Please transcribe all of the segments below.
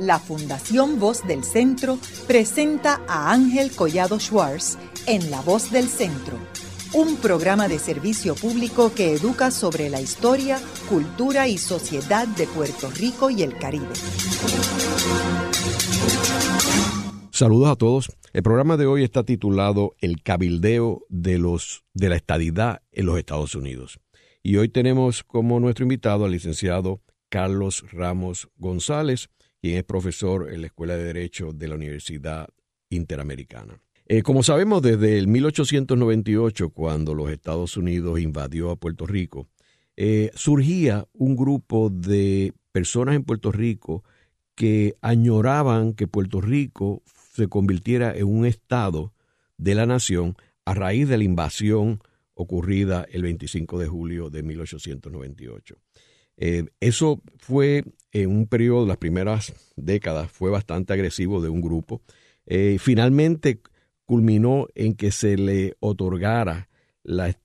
la Fundación Voz del Centro presenta a Ángel Collado Schwartz en La Voz del Centro, un programa de servicio público que educa sobre la historia, cultura y sociedad de Puerto Rico y el Caribe. Saludos a todos. El programa de hoy está titulado El cabildeo de los de la estadidad en los Estados Unidos. Y hoy tenemos como nuestro invitado al licenciado Carlos Ramos González, quien es profesor en la Escuela de Derecho de la Universidad Interamericana. Eh, como sabemos, desde el 1898, cuando los Estados Unidos invadió a Puerto Rico, eh, surgía un grupo de personas en Puerto Rico que añoraban que Puerto Rico se convirtiera en un estado de la nación a raíz de la invasión ocurrida el 25 de julio de 1898. Eh, eso fue en un periodo, las primeras décadas, fue bastante agresivo de un grupo. Eh, finalmente culminó en que se le otorgara la,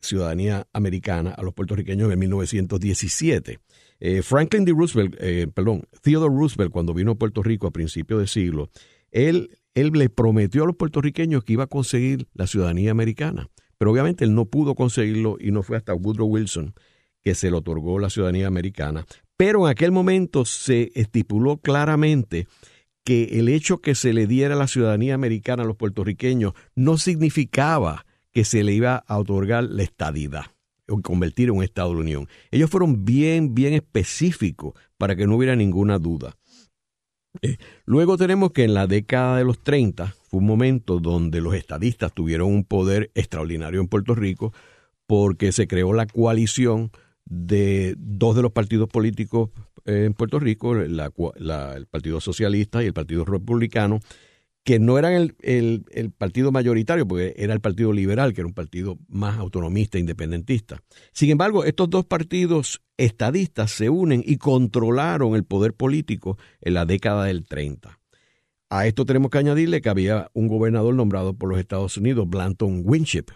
ciudadanía americana a los puertorriqueños en 1917. Eh, Franklin D. Roosevelt, perdón, Theodore Roosevelt, cuando vino a Puerto Rico a principios de siglo, él, él le prometió a los puertorriqueños que iba a conseguir la ciudadanía americana, pero obviamente él no pudo conseguirlo y no fue hasta Woodrow Wilson que se le otorgó la ciudadanía americana, pero en aquel momento se estipuló claramente que el hecho que se le diera la ciudadanía americana a los puertorriqueños no significaba que se le iba a otorgar la estadidad o convertir en un Estado de la Unión. Ellos fueron bien, bien específicos para que no hubiera ninguna duda. Eh, luego tenemos que en la década de los 30 fue un momento donde los estadistas tuvieron un poder extraordinario en Puerto Rico porque se creó la coalición de dos de los partidos políticos eh, en Puerto Rico, el Partido Socialista y el Partido Republicano, que no eran el, el, partido mayoritario, porque era el Partido Liberal, que era un partido más autonomista e independentista. Sin embargo, estos dos partidos estadistas se unen y controlaron el poder político en la década del 30. A esto tenemos que añadirle que había un gobernador nombrado por los Estados Unidos, Blanton Winship,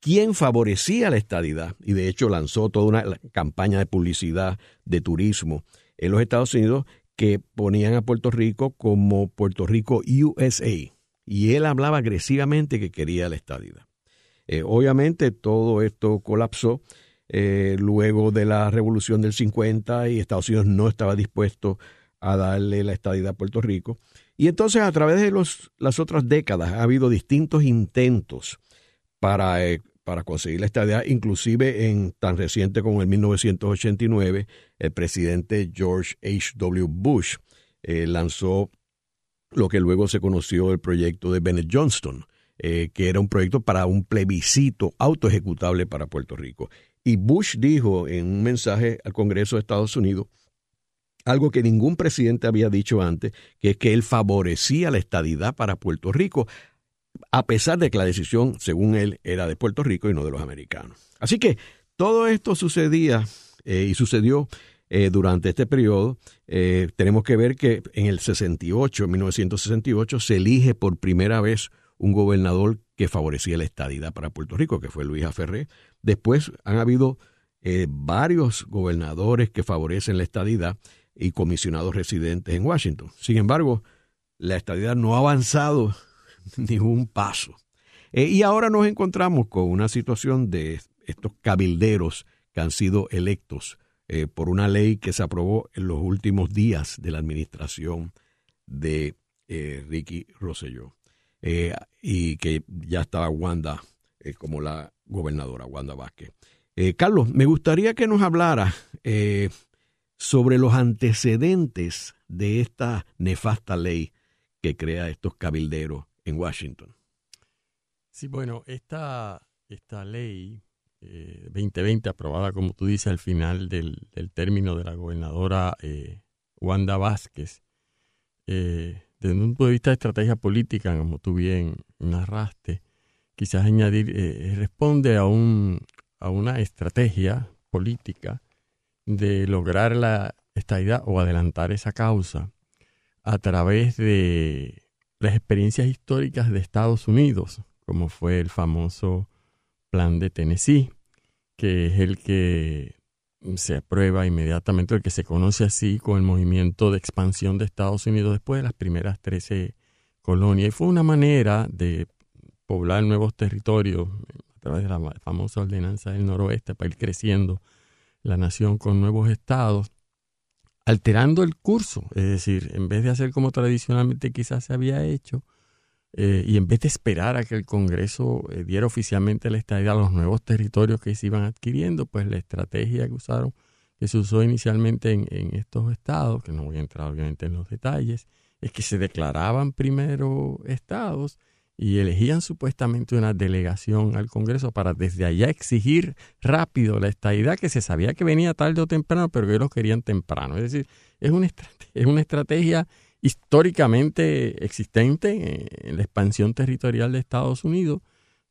quien favorecía la estadidad y de hecho lanzó toda una campaña de publicidad de turismo en los Estados Unidos que ponían a Puerto Rico como Puerto Rico USA y él hablaba agresivamente que quería la estadidad. Eh, obviamente todo esto colapsó eh, luego de la revolución del 50 y Estados Unidos no estaba dispuesto a darle la estadidad a Puerto Rico. Y entonces a través de los, las otras décadas ha habido distintos intentos para, eh, para conseguir la estadía, inclusive en tan reciente como en 1989, el presidente George H.W. Bush eh, lanzó lo que luego se conoció el proyecto de Bennett Johnston, eh, que era un proyecto para un plebiscito autoejecutable para Puerto Rico. Y Bush dijo en un mensaje al Congreso de Estados Unidos algo que ningún presidente había dicho antes, que es que él favorecía la estadidad para Puerto Rico, a pesar de que la decisión, según él, era de Puerto Rico y no de los americanos. Así que todo esto sucedía eh, y sucedió eh, durante este periodo. Eh, tenemos que ver que en el 68, 1968, se elige por primera vez un gobernador que favorecía la estadidad para Puerto Rico, que fue Luis Aferré. Después han habido varios gobernadores que favorecen la estadidad y comisionados residentes en Washington. Sin embargo, la estadidad no ha avanzado ni un paso. Eh, y ahora nos encontramos con una situación de estos cabilderos que han sido electos eh, por una ley que se aprobó en los últimos días de la administración de eh, Ricky Rosselló y que ya estaba Wanda como la gobernadora, Wanda Vázquez. Carlos, me gustaría que nos hablara sobre los antecedentes de esta nefasta ley que crea estos cabilderos en Washington. Sí, bueno, esta, esta ley 2020, eh, aprobada, como tú dices, al final del, término de la gobernadora eh, Wanda Vázquez, eh, desde un punto de vista de estrategia política, como tú bien narraste, quizás añadir, responde a, un, a una estrategia política de lograr la estabilidad o adelantar esa causa a través de las experiencias históricas de Estados Unidos, como fue el famoso plan de Tennessee, que es el que se aprueba inmediatamente el que se conoce así con el movimiento de expansión de Estados Unidos después de las primeras 13 colonias. Y fue una manera de poblar nuevos territorios a través de la famosa ordenanza del noroeste para ir creciendo la nación con nuevos estados, alterando el curso. Es decir, en vez de hacer como tradicionalmente quizás se había hecho, eh, y en vez de esperar a que el Congreso eh, diera oficialmente la estadía a los nuevos territorios que se iban adquiriendo, pues la estrategia que usaron, que se usó inicialmente en, estos estados, que no voy a entrar obviamente en los detalles, es que se declaraban primero estados y elegían supuestamente una delegación al Congreso para desde allá exigir rápido la estadidad que se sabía que venía tarde o temprano, pero que ellos querían temprano. Es decir, es una, es una estrategia históricamente existente en la expansión territorial de Estados Unidos,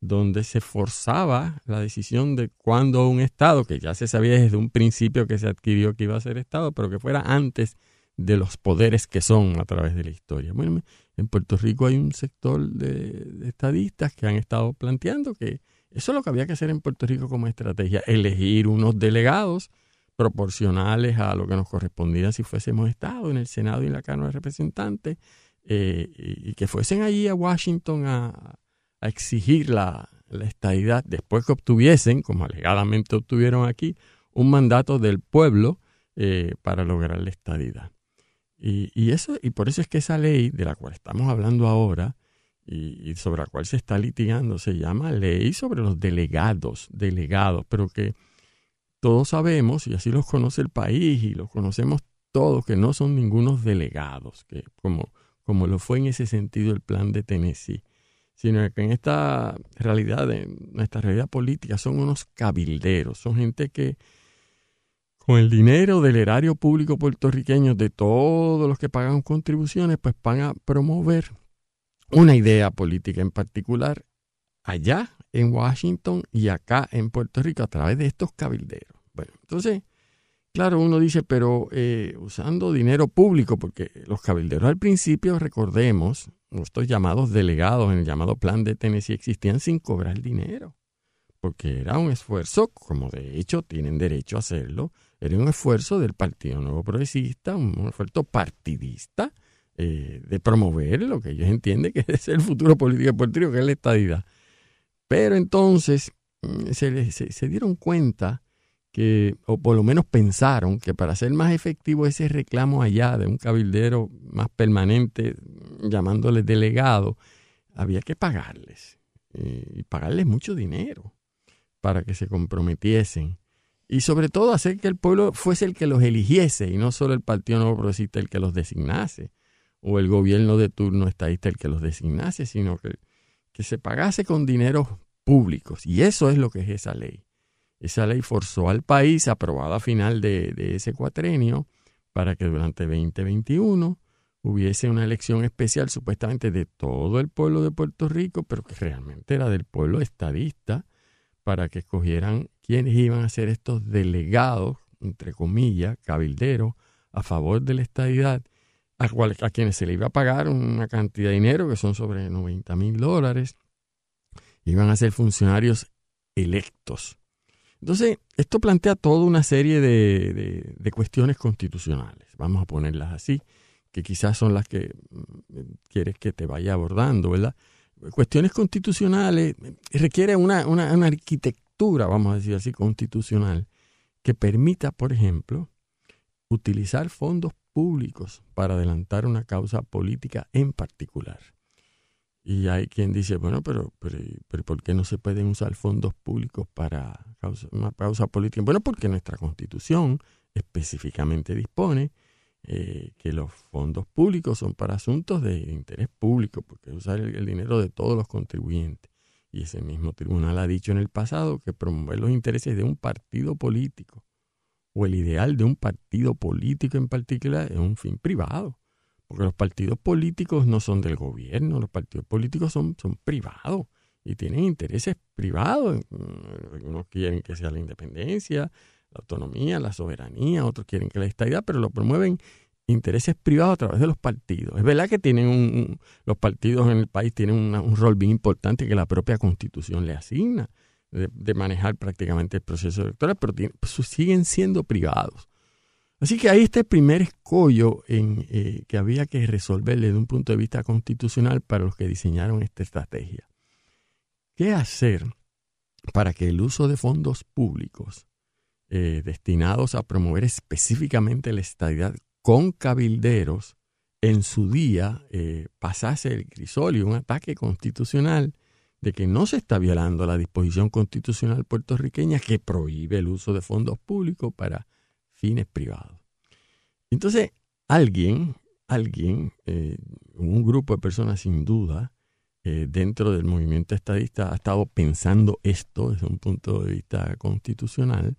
donde se forzaba la decisión de cuándo un Estado, que ya se sabía desde un principio que se adquirió que iba a ser Estado, pero que fuera antes de los poderes que son a través de la historia. Bueno, en Puerto Rico hay un sector de, estadistas que han estado planteando que eso es lo que había que hacer en Puerto Rico como estrategia, elegir unos delegados proporcionales a lo que nos correspondía si fuésemos Estado en el Senado y en la Cámara de Representantes, eh, y, que fuesen allí a Washington a, exigir la, la estadidad después que obtuviesen, como alegadamente obtuvieron aquí, un mandato del pueblo eh, para lograr la estadidad. Y, y, eso, y por eso es que esa ley de la cual estamos hablando ahora y, sobre la cual se está litigando se llama ley sobre los delegados, delegados, pero que todos sabemos, y así los conoce el país y los conocemos todos, que no son ningunos delegados, que como, como lo fue en ese sentido el plan de Tennessee, sino que en esta realidad, en nuestra realidad política, son unos cabilderos, son gente que con el dinero del erario público puertorriqueño, de todos los que pagan contribuciones, pues van a promover una idea política en particular allá en Washington y acá en Puerto Rico a través de estos cabilderos. Bueno, entonces, claro, uno dice, pero eh, usando dinero público, porque los cabilderos al principio, recordemos, estos llamados delegados en el llamado plan de Tennessee existían sin cobrar dinero, porque era un esfuerzo, como de hecho tienen derecho a hacerlo, era un esfuerzo del Partido Nuevo Progresista, un esfuerzo partidista eh, de promover lo que ellos entienden que es el futuro político de Puerto que es la estadidad. Pero entonces mm, se, se dieron cuenta que, o por lo menos pensaron que para hacer más efectivo ese reclamo allá de un cabildero más permanente, llamándoles delegado, había que pagarles, eh, y pagarles mucho dinero para que se comprometiesen. Y sobre todo hacer que el pueblo fuese el que los eligiese y no solo el Partido Nuevo Progresista el que los designase o el gobierno de turno estadista el que los designase, sino que, que se pagase con dineros públicos. Y eso es lo que es esa ley. Esa ley forzó al país, aprobada a final de, ese cuatrenio, para que durante 2021 hubiese una elección especial supuestamente de todo el pueblo de Puerto Rico, pero que realmente era del pueblo estadista, para que escogieran quiénes iban a ser estos delegados, entre comillas, cabilderos, a favor de la estadidad, a, a quienes se le iba a pagar una cantidad de dinero, que son sobre 90 mil dólares, iban a ser funcionarios electos entonces, esto plantea toda una serie de, cuestiones constitucionales, vamos a ponerlas así, que quizás son las que mm, quieres que te vaya abordando, ¿verdad? Cuestiones constitucionales requiere una, una, una arquitectura, vamos a decir así, constitucional, que permita, por ejemplo, utilizar fondos públicos para adelantar una causa política en particular. Y hay quien dice, bueno, pero, pero, ¿por qué no se pueden usar fondos públicos para una causa política? Bueno, porque nuestra constitución específicamente dispone eh, que los fondos públicos son para asuntos de interés público, porque usar el, dinero de todos los contribuyentes. Y ese mismo tribunal ha dicho en el pasado que promover los intereses de un partido político o el ideal de un partido político en particular es un fin privado. Porque los partidos políticos no son del gobierno, los partidos políticos son, son privados y tienen intereses privados. Algunos quieren que sea la independencia, la autonomía, la soberanía, otros quieren que la estabilidad, pero lo promueven intereses privados a través de los partidos. Es verdad que tienen un, los partidos en el país tienen un rol bien importante que la propia constitución le asigna, de, manejar prácticamente el proceso electoral, pero pues, siguen siendo privados. Así que ahí está el primer escollo en, eh, que había que resolver desde un punto de vista constitucional para los que diseñaron esta estrategia. ¿Qué hacer para que el uso de fondos públicos eh, destinados a promover específicamente la estadidad con cabilderos en su día eh, pasase el crisol y un ataque constitucional de que no se está violando la disposición constitucional puertorriqueña que prohíbe el uso de fondos públicos para fines privados. Entonces, alguien, alguien, eh, un grupo de personas sin duda, dentro del movimiento estadista ha estado pensando esto desde un punto de vista constitucional.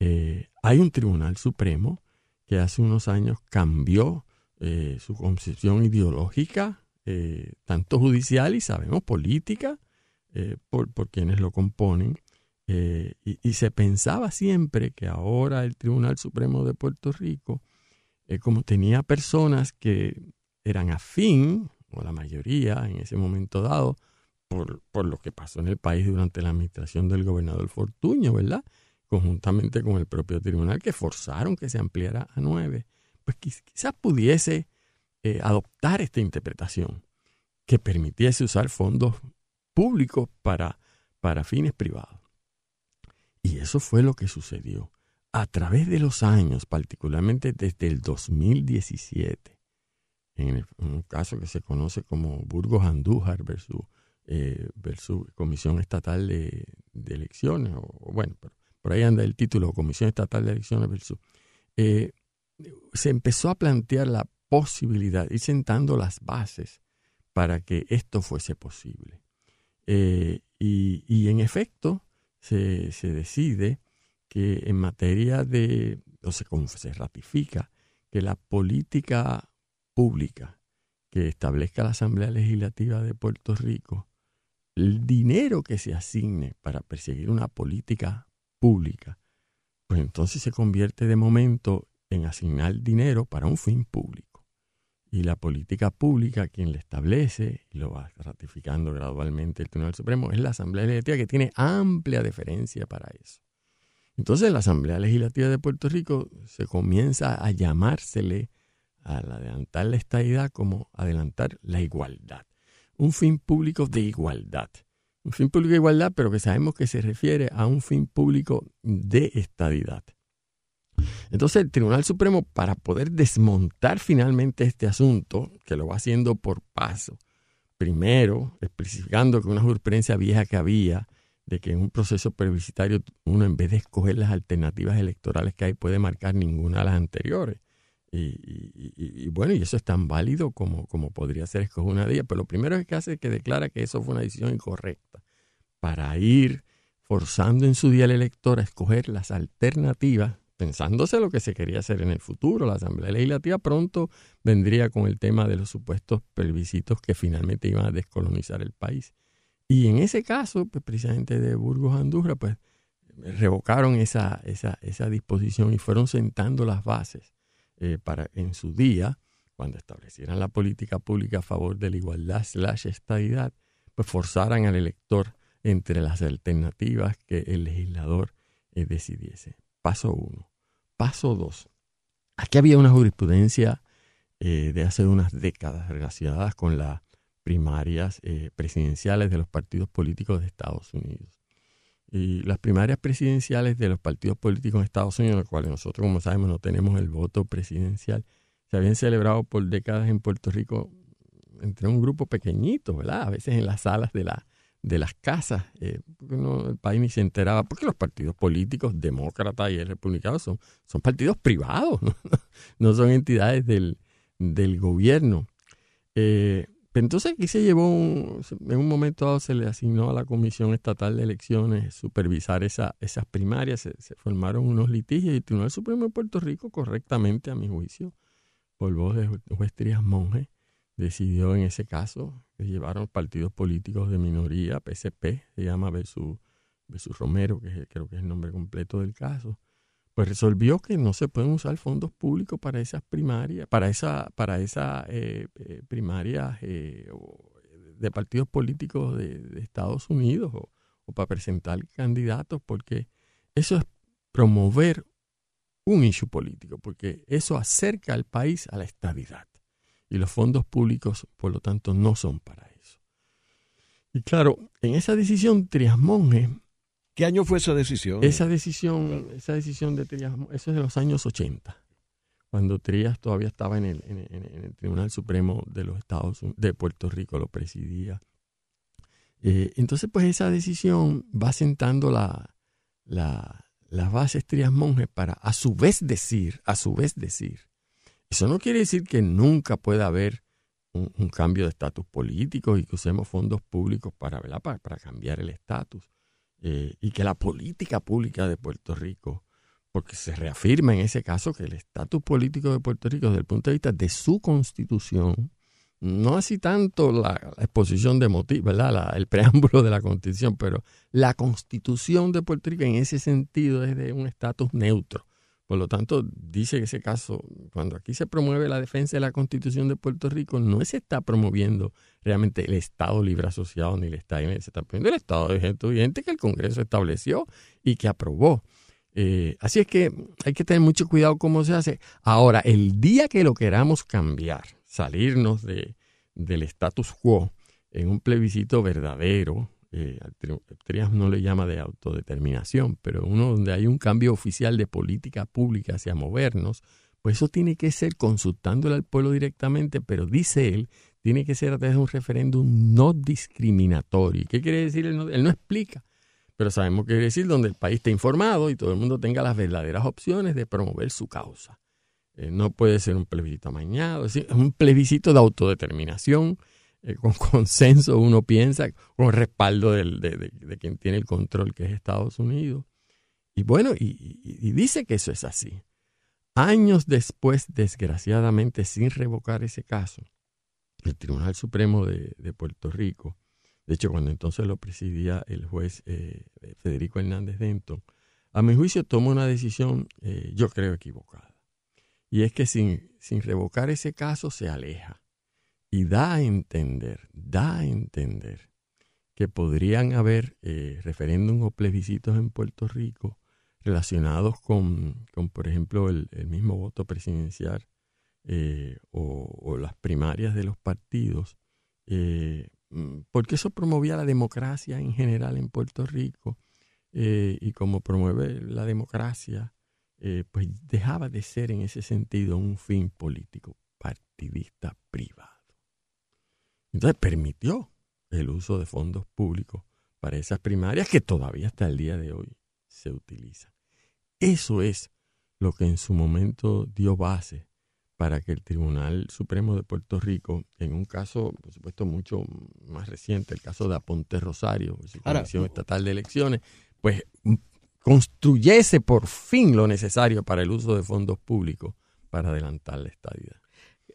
Hay un Tribunal Supremo que hace unos años cambió eh, su concepción ideológica, eh, tanto judicial y sabemos política, eh, por, quienes lo componen. Y, se pensaba siempre que ahora el Tribunal Supremo de Puerto Rico, como tenía personas que eran afín, o la mayoría en ese momento dado, por, por lo que pasó en el país durante la administración del gobernador Fortuño, ¿verdad? Conjuntamente con el propio tribunal, que forzaron que se ampliara a nueve pues quizás pudiese eh, adoptar esta interpretación que permitiese usar fondos públicos para, para fines privados. Y eso fue lo que sucedió. A través de los años, particularmente desde el 2017, en, un caso que se conoce como Burgos Andújar versus, eh, Comisión Estatal de, Elecciones, o, bueno, por, ahí anda el título, Comisión Estatal de Elecciones versus, eh, se empezó a plantear la posibilidad, y sentando las bases para que esto fuese posible. Eh, y, en efecto, se, decide que en materia de, o se, se ratifica, que la política pública que establezca la Asamblea Legislativa de Puerto Rico, el dinero que se asigne para perseguir una política pública, pues entonces se convierte de momento en asignar dinero para un fin público. Y la política pública, quien le establece, y lo va ratificando gradualmente el Tribunal Supremo, es la Asamblea Legislativa que tiene amplia deferencia para eso. Entonces la Asamblea Legislativa de Puerto Rico se comienza a llamársele al adelantar la estadidad como adelantar la igualdad. Un fin público de igualdad. Fin público de igualdad, pero que sabemos que se refiere a un fin público de estadidad. Entonces el Tribunal Supremo, para poder desmontar finalmente este asunto, que lo va haciendo por paso, primero especificando que una jurisprudencia vieja que había, de que en un proceso plebiscitario uno en vez de escoger las alternativas electorales que hay puede marcar ninguna de las anteriores. Y, bueno, y eso es tan válido como, como podría ser escoger una de ellas. Pero lo primero que hace es que declara que eso fue una decisión incorrecta para ir forzando en su día al elector a escoger las alternativas pensándose lo que se quería hacer en el futuro. La Asamblea Legislativa pronto vendría con el tema de los supuestos plebiscitos que finalmente iban a descolonizar el país. Y en ese caso, pues, precisamente de Burgos Andurra, pues revocaron esa, esa, esa disposición y fueron sentando las bases eh, para en su día, cuando establecieran la política pública a favor de la igualdad slash estadidad, pues forzaran al elector entre las alternativas que el legislador eh, decidiese. Paso uno. Paso dos. Aquí había una jurisprudencia eh, de hace unas décadas relacionadas con las primarias presidenciales de los partidos políticos de Estados Unidos. Y las primarias presidenciales de los partidos políticos de Estados Unidos, en los cuales nosotros, como sabemos, no tenemos el voto presidencial, se habían celebrado por décadas en Puerto Rico entre un grupo pequeñito, ¿verdad? A veces en las salas de la, de las casas, eh, el país ni se enteraba, porque los partidos políticos, demócratas y republicanos, son, son partidos privados, no, son entidades del, gobierno. Eh, entonces aquí se llevó, en un momento dado se le asignó a la Comisión Estatal de Elecciones supervisar esa, esas primarias, se, formaron unos litigios y el Tribunal Supremo de Puerto Rico, correctamente a mi juicio, por voz de juez Trías Monge, decidió en ese caso, que llevaron partidos políticos de minoría, PSP, se llama versus, Romero, que creo que es el nombre completo del caso, pues resolvió que no se pueden usar fondos públicos para esas primarias, para esa, para esa eh, eh primarias eh, de partidos políticos de, Estados Unidos o, o para presentar candidatos, porque eso es promover un issue político, porque eso acerca al país a la estabilidad. Y los fondos públicos, por lo tanto, no son para eso. Y claro, en esa decisión, Trias Monge. ¿Qué año fue esa decisión? Esa decisión, esa decisión de Trias eso es de los años 80, cuando Trias todavía estaba en el, Tribunal Supremo de los Estados de Puerto Rico, lo presidía. Eh, entonces, pues esa decisión va sentando la, la, las bases Trias Monge para a su vez decir, a su vez decir, eso no quiere decir que nunca pueda haber un, cambio de estatus político y que usemos fondos públicos para, para cambiar el estatus. Eh, y que la política pública de Puerto Rico, porque se reafirma en ese caso que el estatus político de Puerto Rico desde el punto de vista de su constitución, no así tanto la, exposición de motivos, ¿verdad? el preámbulo de la constitución, pero la constitución de Puerto Rico en ese sentido es de un estatus neutro. Por lo tanto, dice que ese caso, cuando aquí se promueve la defensa de la constitución de Puerto Rico, no se está promoviendo realmente el Estado libre asociado ni el Estado, se está promoviendo el Estado de vigente que el Congreso estableció y que aprobó. Eh, así es que hay que tener mucho cuidado cómo se hace. Ahora, el día que lo queramos cambiar, salirnos de, del status quo en un plebiscito verdadero, eh, no le llama de autodeterminación, pero uno donde hay un cambio oficial de política pública hacia movernos, pues eso tiene que ser consultándole al pueblo directamente, pero dice él, tiene que ser a través de un referéndum no discriminatorio. ¿Qué quiere decir? Él no, él no explica, pero sabemos que quiere decir donde el país esté informado y todo el mundo tenga las verdaderas opciones de promover su causa. Eh, no puede ser un plebiscito amañado, es un plebiscito de autodeterminación eh, con consenso, uno piensa, con respaldo de, quien tiene el control, que es Estados Unidos. Y bueno, y, dice que eso es así. Años después, desgraciadamente, sin revocar ese caso, el Tribunal Supremo de, Puerto Rico, de hecho, cuando entonces lo presidía el juez eh, Federico Hernández Denton, a mi juicio tomó una decisión, eh, yo creo, equivocada. Y es que sin, sin revocar ese caso se aleja y da a entender, da a entender que podrían haber eh, referéndum o plebiscitos en Puerto Rico relacionados con, por ejemplo, el, mismo voto presidencial eh, o, las primarias de los partidos, eh, porque eso promovía la democracia en general en Puerto Rico y como promueve la democracia, pues dejaba de ser en ese sentido un fin político partidista privado. Entonces permitió el uso de fondos públicos para esas primarias que todavía hasta el día de hoy se utilizan. Eso es lo que en su momento dio base para que el Tribunal Supremo de Puerto Rico, en un caso, por supuesto, mucho más reciente, el caso de Aponte Rosario, la Comisión Estatal de Elecciones, pues construyese por fin lo necesario para el uso de fondos públicos para adelantar la estadidad.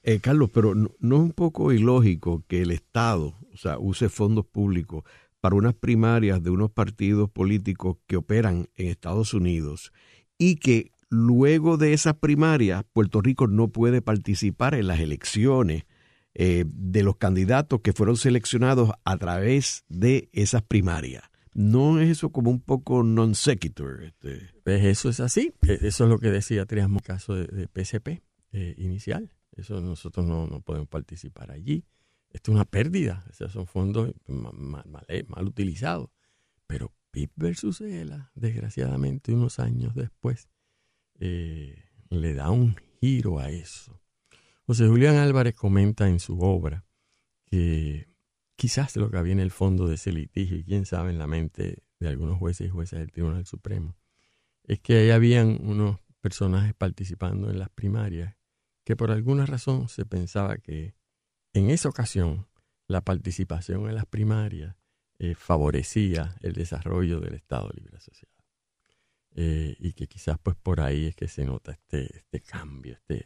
Eh, Carlos, pero no, es un poco ilógico que el Estado, o sea, use fondos públicos para unas primarias de unos partidos políticos que operan en Estados Unidos y que luego de esas primarias Puerto Rico no puede participar en las elecciones eh, de los candidatos que fueron seleccionados a través de esas primarias. ¿No es eso como un poco non sequitur? Este? Pues eso es así. E, eso es lo que decía Trias en el caso de, PSP eh, inicial. Eso nosotros no, podemos participar allí. Esto es una pérdida. Esos son fondos mal, mal, utilizados. Pero PIB versus ELA, desgraciadamente, unos años después, eh, le da un giro a eso. José Julián Álvarez comenta en su obra que quizás lo que había en el fondo de ese litigio, y quién sabe en la mente de algunos jueces y jueces del Tribunal Supremo, es que ahí habían unos personajes participando en las primarias que por alguna razón se pensaba que en esa ocasión la participación en las primarias eh, favorecía el desarrollo del Estado Libre Asociado. Eh, y que quizás pues por ahí es que se nota este, este cambio. Este,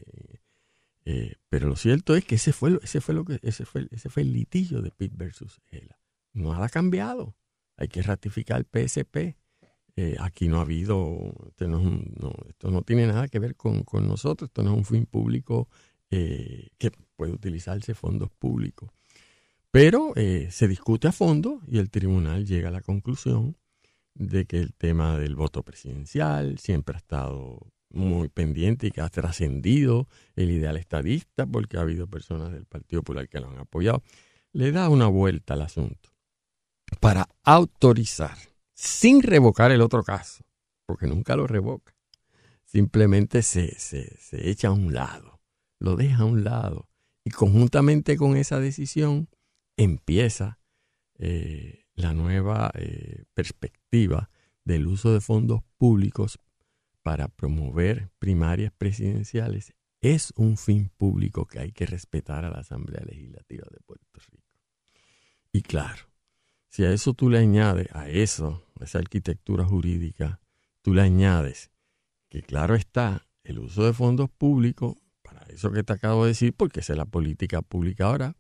eh, pero lo cierto es que ese fue, ese fue, lo que, ese fue, ese fue el litigio de Pitt versus ELA. Nada ha cambiado. Hay que ratificar el PSP. Eh, aquí no ha habido, esto no, esto no tiene nada que ver con, nosotros, esto no es un fin público eh, que puede utilizarse fondos públicos. Pero eh, se discute a fondo y el tribunal llega a la conclusión de que el tema del voto presidencial siempre ha estado muy pendiente y que ha trascendido el ideal estadista porque ha habido personas del Partido Popular que lo han apoyado. Le da una vuelta al asunto para autorizar, sin revocar el otro caso, porque nunca lo revoca, simplemente se, se, se echa a un lado, lo deja a un lado y conjuntamente con esa decisión empieza eh, la nueva eh, perspectiva del uso de fondos públicos para promover primarias presidenciales es un fin público que hay que respetar a la Asamblea Legislativa de Puerto Rico. Y claro, si a eso tú le añades, a eso, a esa arquitectura jurídica, tú le añades que claro está, el uso de fondos públicos, para eso que te acabo de decir, porque es la política pública ahora,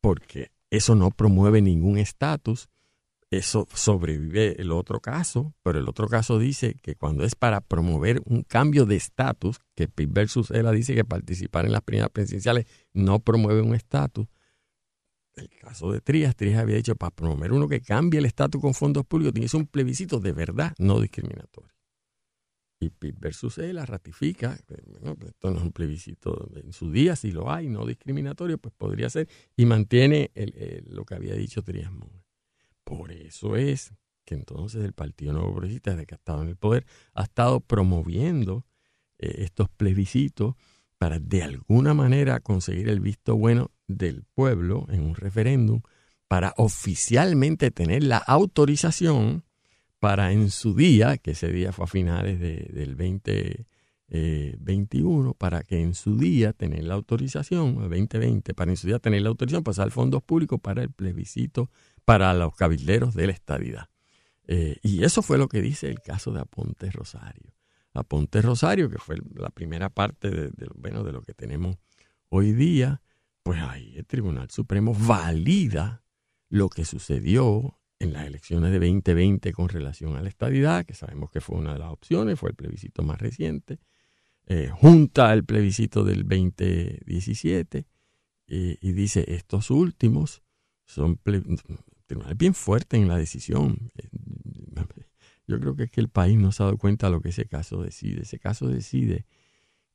porque eso no promueve ningún estatus, eso sobrevive el otro caso, pero el otro caso dice que cuando es para promover un cambio de estatus, que Pitt versus ELA dice que participar en las primeras presidenciales no promueve un estatus. El caso de Trías, Trías había dicho para promover uno que cambie el estatus con fondos públicos, tiene que ser un plebiscito de verdad no discriminatorio. Y Pitt versus ELA ratifica, bueno, esto no es un plebiscito en su día, si lo hay, no discriminatorio, pues podría ser, y mantiene lo que había dicho Trías Por eso es que entonces el Partido Nuevo Progresista, desde que ha estado en el poder, ha estado promoviendo eh, estos plebiscitos para de alguna manera conseguir el visto bueno del pueblo en un referéndum, para oficialmente tener la autorización para en su día, que ese día fue a finales del 2021, eh, para que en su día tener la autorización, 2020, para en su día tener la autorización, pasar fondos públicos para el plebiscito para los cabilderos de la estadidad. Eh, y eso fue lo que dice el caso de Aponte Rosario. Aponte Rosario, que fue la primera parte de, bueno, de lo que tenemos hoy día, pues ahí el Tribunal Supremo valida lo que sucedió en las elecciones de 2020 con relación a la estadidad, que sabemos que fue una de las opciones, fue el plebiscito más reciente, eh, junta al plebiscito del 2017 y dice, estos últimos son bien fuerte en la decisión. Yo creo que es que el país no se ha dado cuenta de lo que ese caso decide. Ese caso decide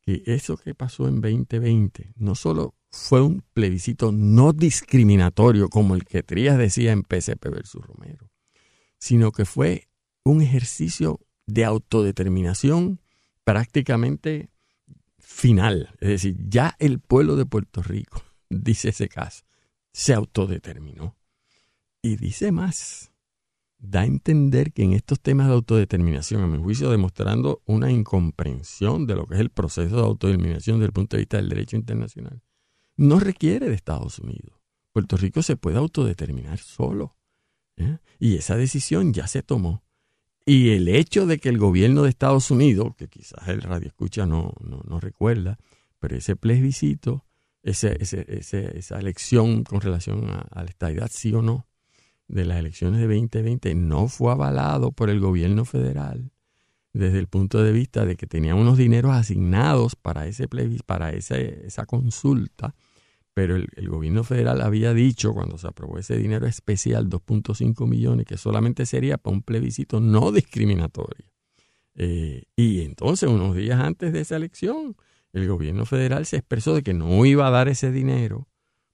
que eso que pasó en 2020 no solo fue un plebiscito no discriminatorio como el que Trías decía en PCP versus Romero, sino que fue un ejercicio de autodeterminación prácticamente final. Es decir, ya el pueblo de Puerto Rico, dice ese caso, se autodeterminó. Y dice más, da a entender que en estos temas de autodeterminación, a mi juicio, demostrando una incomprensión de lo que es el proceso de autodeterminación desde el punto de vista del derecho internacional, no requiere de Estados Unidos. Puerto Rico se puede autodeterminar solo. ¿eh? Y esa decisión ya se tomó. Y el hecho de que el gobierno de Estados Unidos, que quizás el radio escucha no, no, recuerda, pero ese plebiscito, esa elección con relación a, a la estadidad, sí o no, de las elecciones de 2020 no fue avalado por el gobierno federal desde el punto de vista de que tenía unos dineros asignados para ese para esa consulta pero el, gobierno federal había dicho cuando se aprobó ese dinero especial, 2.5 millones, que solamente sería para un plebiscito no discriminatorio. Eh, y entonces, unos días antes de esa elección, el gobierno federal se expresó de que no iba a dar ese dinero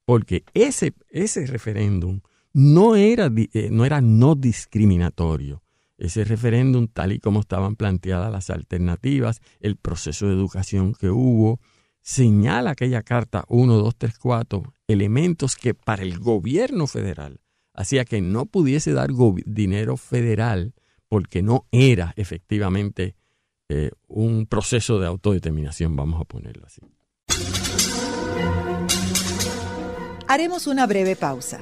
porque ese, ese referéndum no era, eh, no era no discriminatorio. Ese referéndum, tal y como estaban planteadas las alternativas, el proceso de educación que hubo, señala aquella carta 1, 2, 3, 4 elementos que para el gobierno federal hacía que no pudiese dar dinero federal porque no era efectivamente eh, un proceso de autodeterminación, vamos a ponerlo así. Haremos una breve pausa,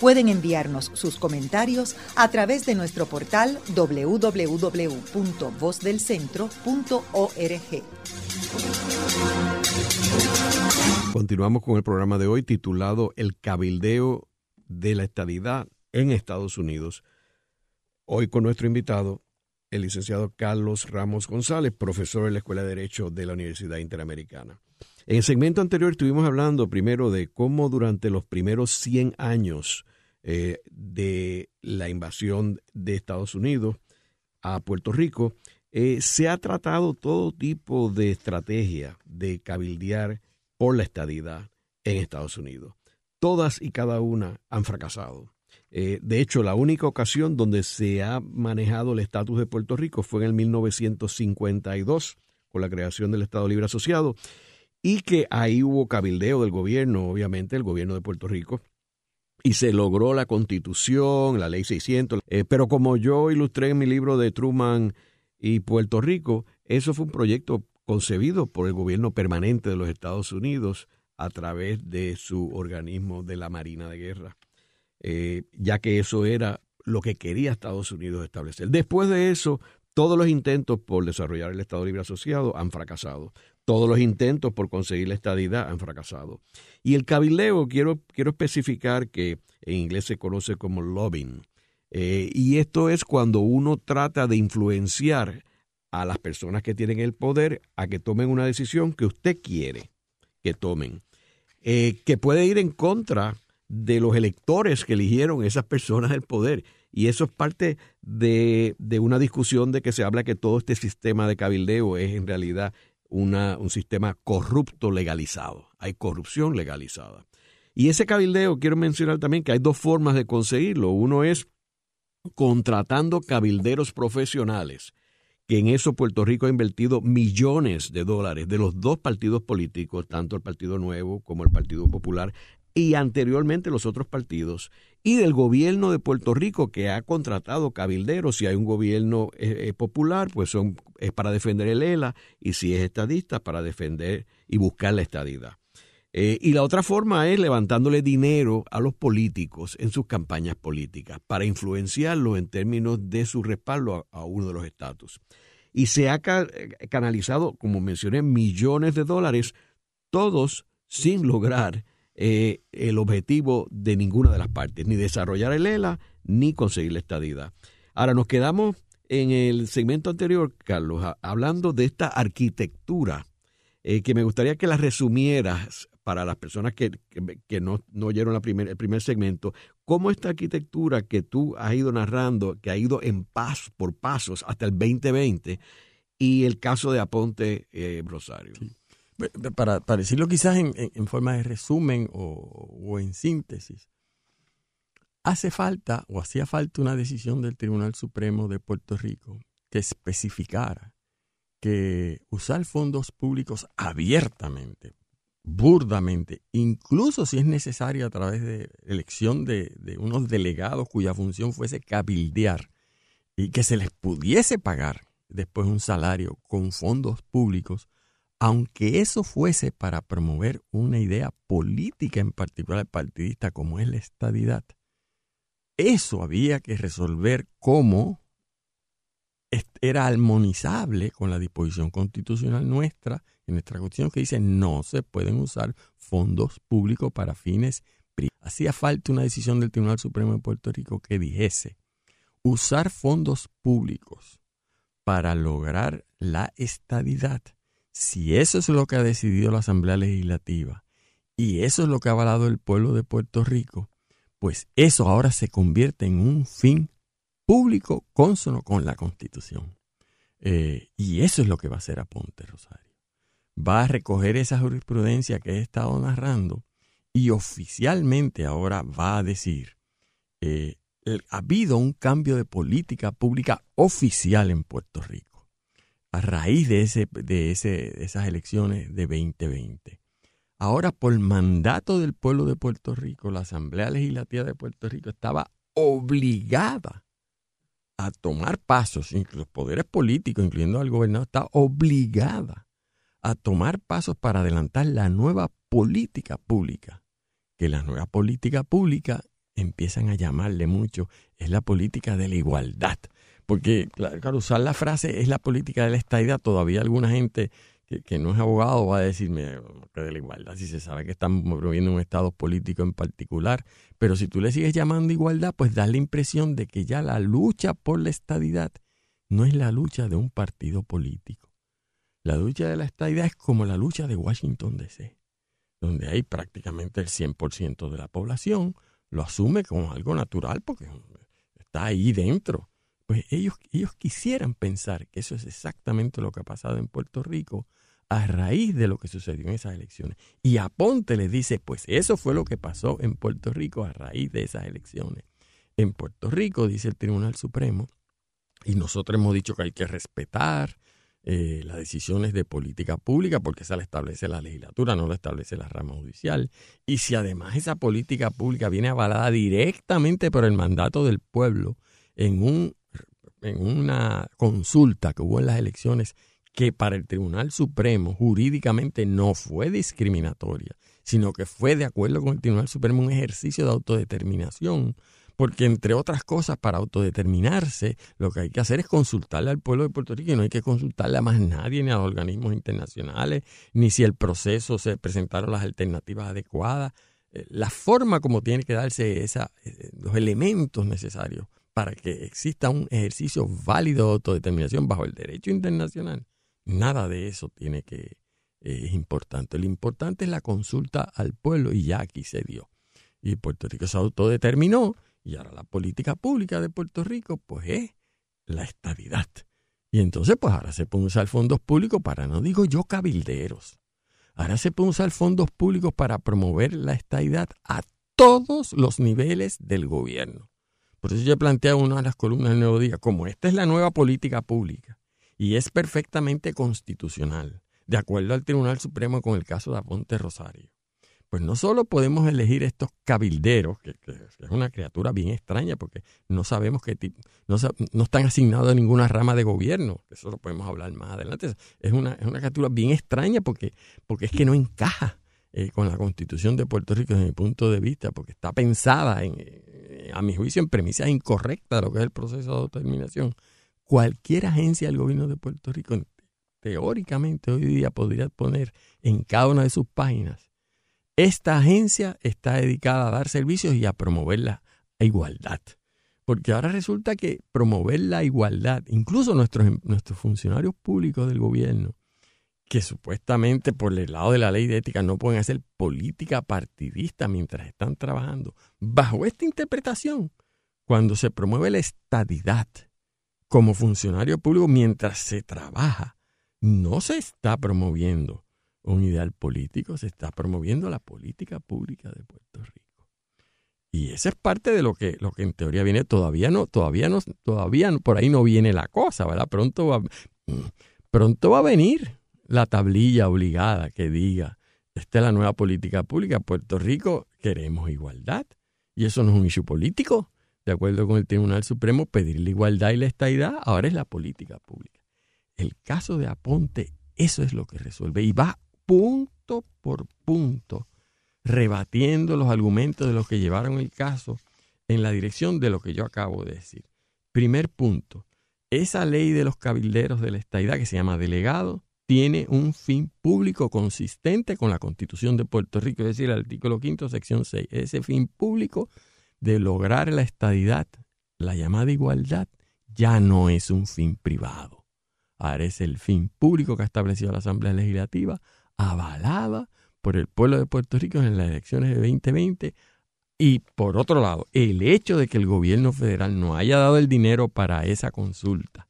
Pueden enviarnos sus comentarios a través de nuestro portal www.vozdelcentro.org. Continuamos con el programa de hoy titulado El cabildeo de la estadidad en Estados Unidos. Hoy con nuestro invitado, el licenciado Carlos Ramos González, profesor en la Escuela de Derecho de la Universidad Interamericana. En el segmento anterior estuvimos hablando primero de cómo durante los primeros 100 años eh, de la invasión de Estados Unidos a Puerto Rico, eh, se ha tratado todo tipo de estrategia de cabildear por la estadidad en Estados Unidos. Todas y cada una han fracasado. Eh, de hecho, la única ocasión donde se ha manejado el estatus de Puerto Rico fue en el 1952, con la creación del Estado Libre Asociado, y que ahí hubo cabildeo del gobierno, obviamente, el gobierno de Puerto Rico, y se logró la constitución, la ley 600. Eh, pero como yo ilustré en mi libro de Truman y Puerto Rico, eso fue un proyecto concebido por el gobierno permanente de los Estados Unidos a través de su organismo de la Marina de Guerra, eh, ya que eso era lo que quería Estados Unidos establecer. Después de eso, todos los intentos por desarrollar el Estado Libre Asociado han fracasado. Todos los intentos por conseguir la estadidad han fracasado. Y el cabildeo, quiero, quiero especificar que en inglés se conoce como lobbying. Eh, y esto es cuando uno trata de influenciar a las personas que tienen el poder a que tomen una decisión que usted quiere que tomen, eh, que puede ir en contra de los electores que eligieron esas personas del poder. Y eso es parte de, de, una discusión de que se habla que todo este sistema de cabildeo es en realidad un sistema corrupto legalizado. Hay corrupción legalizada. Y ese cabildeo, quiero mencionar también que hay dos formas de conseguirlo. Uno es contratando cabilderos profesionales, que en eso Puerto Rico ha invertido millones de dólares de los dos partidos políticos, tanto el Partido Nuevo como el Partido Popular, y anteriormente los otros partidos, y del gobierno de Puerto Rico que ha contratado cabilderos. Si hay un gobierno eh, eh, popular, pues son, es para defender el ELA, y si es estadista, para defender y buscar la estadidad. Eh, y la otra forma es levantándole dinero a los políticos en sus campañas políticas para influenciarlos en términos de su respaldo a, uno de los estatus. Y se ha canalizado, como mencioné, millones de dólares, todos sin lograr eh, el objetivo de ninguna de las partes, ni desarrollar el ELA, ni conseguir la estadidad. Ahora nos quedamos en el segmento anterior, Carlos, hablando de esta arquitectura, eh, que me gustaría que la resumieras para las personas que, no, no, oyeron la primer, el primer segmento, cómo esta arquitectura que tú has ido narrando, que ha ido en paz por pasos hasta el 2020, y el caso de Aponte eh, Rosario. Para, decirlo quizás en, forma de resumen o, en síntesis, hace falta o hacía falta una decisión del Tribunal Supremo de Puerto Rico que especificara que usar fondos públicos abiertamente, burdamente, incluso si es necesario a través de elección de, unos delegados cuya función fuese cabildear y que se les pudiese pagar después un salario con fondos públicos, aunque eso fuese para promover una idea política en particular partidista como es la estadidad, eso había que resolver cómo era armonizable con la disposición constitucional nuestra, en nuestra constitución que dice no se pueden usar fondos públicos para fines privados. Hacía falta una decisión del Tribunal Supremo de Puerto Rico que dijese usar fondos públicos para lograr la estadidad si eso es lo que ha decidido la Asamblea Legislativa y eso es lo que ha avalado el pueblo de Puerto Rico, pues eso ahora se convierte en un fin público consono con la Constitución. Eh, y eso es lo que va a hacer Aponte Rosario. Va a recoger esa jurisprudencia que he estado narrando y oficialmente ahora va a decir, eh, ha habido un cambio de política pública oficial en Puerto Rico a raíz de, ese, de, ese, esas elecciones de 2020. Ahora, por mandato del pueblo de Puerto Rico, la Asamblea Legislativa de Puerto Rico estaba obligada a tomar pasos, los poderes políticos, incluyendo al gobernador, está obligada a tomar pasos para adelantar la nueva política pública. Que la nueva política pública empiezan a llamarle mucho es la política de la igualdad. Porque, claro, usar la frase es la política de la estadidad, todavía alguna gente que, no es abogado va a decirme que de la igualdad, si se sabe que están promoviendo un estado político en particular. Pero si tú le sigues llamando igualdad, pues da la impresión de que ya la lucha por la estadidad no es la lucha de un partido político. La lucha de la estadidad es como la lucha de Washington DC, donde hay prácticamente el 100% de la población lo asume como algo natural porque está ahí dentro. Pues ellos, ellos quisieran pensar que eso es exactamente lo que ha pasado en Puerto Rico a raíz de lo que sucedió en esas elecciones. Y Aponte les dice, pues eso fue lo que pasó en Puerto Rico a raíz de esas elecciones. En Puerto Rico, dice el Tribunal Supremo, y nosotros hemos dicho que hay que respetar eh, las decisiones de política pública, porque esa la establece la legislatura, no la establece la rama judicial. Y si además esa política pública viene avalada directamente por el mandato del pueblo en, un, en una consulta que hubo en las elecciones que para el Tribunal Supremo jurídicamente no fue discriminatoria, sino que fue de acuerdo con el Tribunal Supremo un ejercicio de autodeterminación, porque entre otras cosas, para autodeterminarse, lo que hay que hacer es consultarle al pueblo de Puerto Rico y no hay que consultarle a más nadie, ni a los organismos internacionales, ni si el proceso se presentaron las alternativas adecuadas. Eh, la forma como tiene que darse esa, eh, los elementos necesarios para que exista un ejercicio válido de autodeterminación bajo el derecho internacional, nada de eso tiene que eh, es importante. Lo importante es la consulta al pueblo y ya aquí se dio. Y Puerto Rico se autodeterminó y ahora la política pública de Puerto Rico, pues es la estabilidad. Y entonces, pues ahora se puede usar fondos públicos para, no digo yo, cabilderos. Ahora se puede usar fondos públicos para promover la estabilidad a todos los niveles del gobierno. Por eso yo he planteado una de las columnas del Nuevo Día, como esta es la nueva política pública y es perfectamente constitucional, de acuerdo al Tribunal Supremo con el caso de Aponte Rosario pues no solo podemos elegir estos cabilderos, que, es una criatura bien extraña porque no sabemos qué tipo, no, no, están asignados a ninguna rama de gobierno, eso lo podemos hablar más adelante. Es una, es una criatura bien extraña porque, porque es que no encaja eh, con la constitución de Puerto Rico desde mi punto de vista, porque está pensada, en, eh, a mi juicio, en premisas incorrectas de lo que es el proceso de autodeterminación. Cualquier agencia del gobierno de Puerto Rico, teóricamente hoy día podría poner en cada una de sus páginas esta agencia está dedicada a dar servicios y a promover la igualdad. Porque ahora resulta que promover la igualdad, incluso nuestros, nuestros funcionarios públicos del gobierno, que supuestamente por el lado de la ley de ética no pueden hacer política partidista mientras están trabajando, bajo esta interpretación, cuando se promueve la estadidad como funcionario público mientras se trabaja, no se está promoviendo un ideal político, se está promoviendo la política pública de Puerto Rico. Y esa es parte de lo que, lo que en teoría viene. Todavía no, todavía no, todavía por ahí no viene la cosa, ¿verdad? Pronto va, pronto va a venir la tablilla obligada que diga, esta es la nueva política pública. Puerto Rico queremos igualdad. Y eso no es un issue político. De acuerdo con el Tribunal Supremo, pedir la igualdad y la estabilidad ahora es la política pública. El caso de Aponte, eso es lo que resuelve. Y va punto por punto, rebatiendo los argumentos de los que llevaron el caso en la dirección de lo que yo acabo de decir. Primer punto, esa ley de los cabilderos de la estadidad que se llama delegado tiene un fin público consistente con la Constitución de Puerto Rico, es decir, el artículo 5, sección 6. Ese fin público de lograr la estadidad, la llamada igualdad, ya no es un fin privado. Ahora es el fin público que ha establecido la Asamblea Legislativa avalada por el pueblo de Puerto Rico en las elecciones de 2020. Y por otro lado, el hecho de que el gobierno federal no haya dado el dinero para esa consulta,